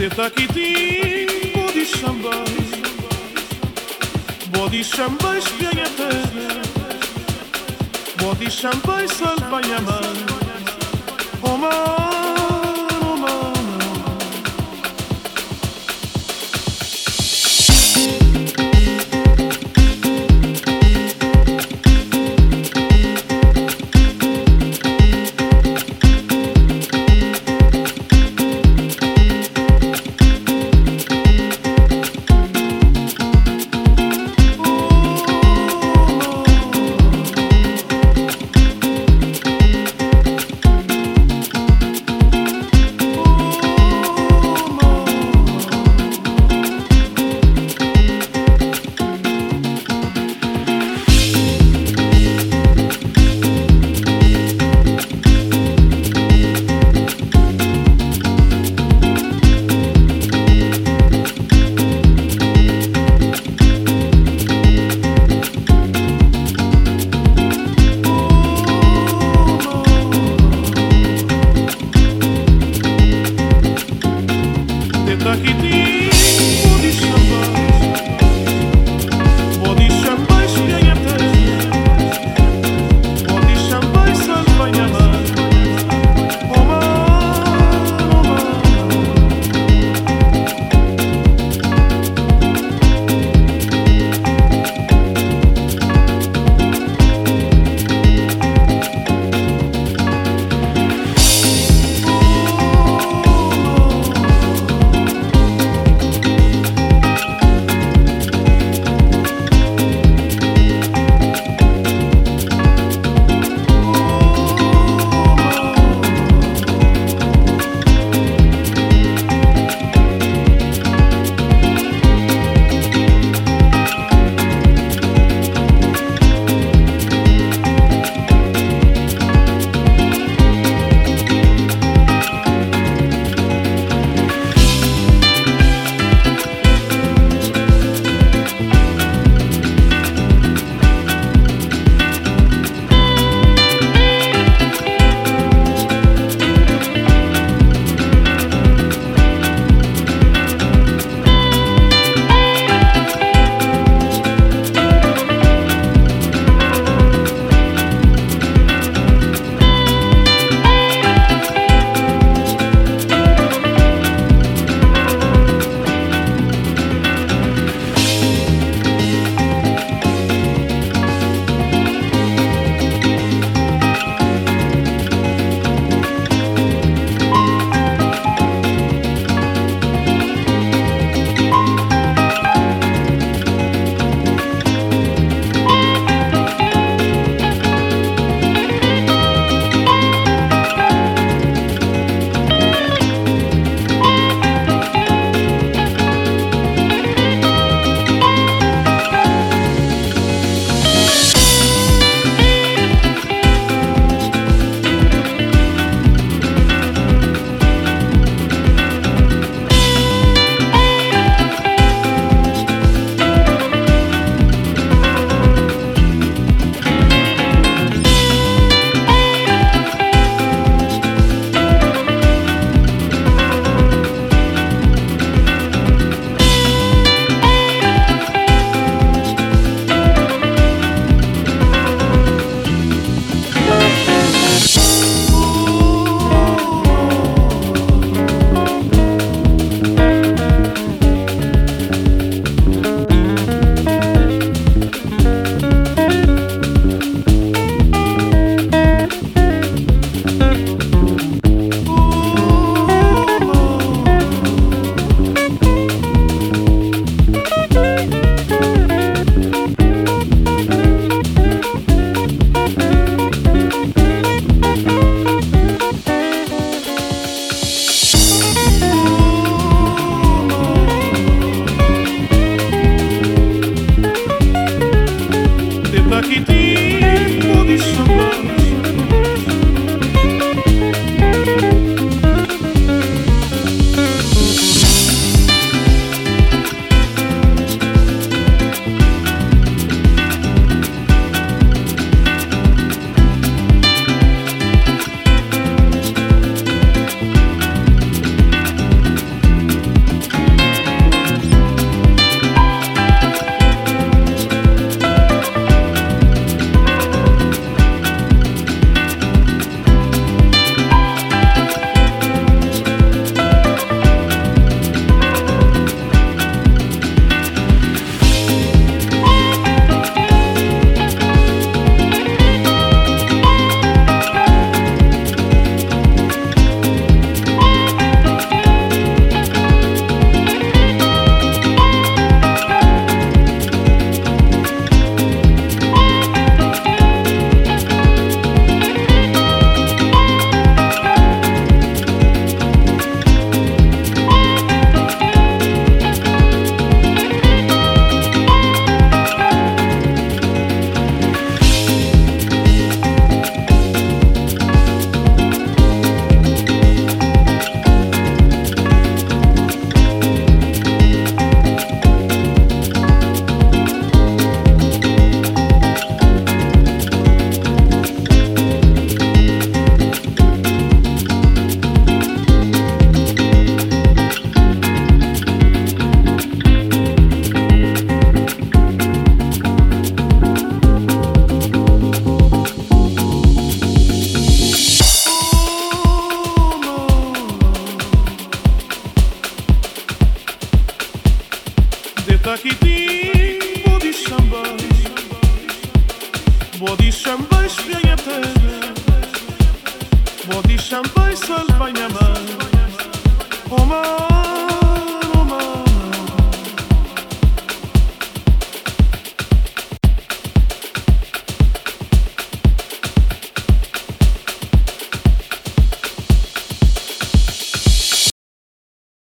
Itaquiti, body samba, body samba espianhata, body samba Takiti body shamba. Body shamba śpieje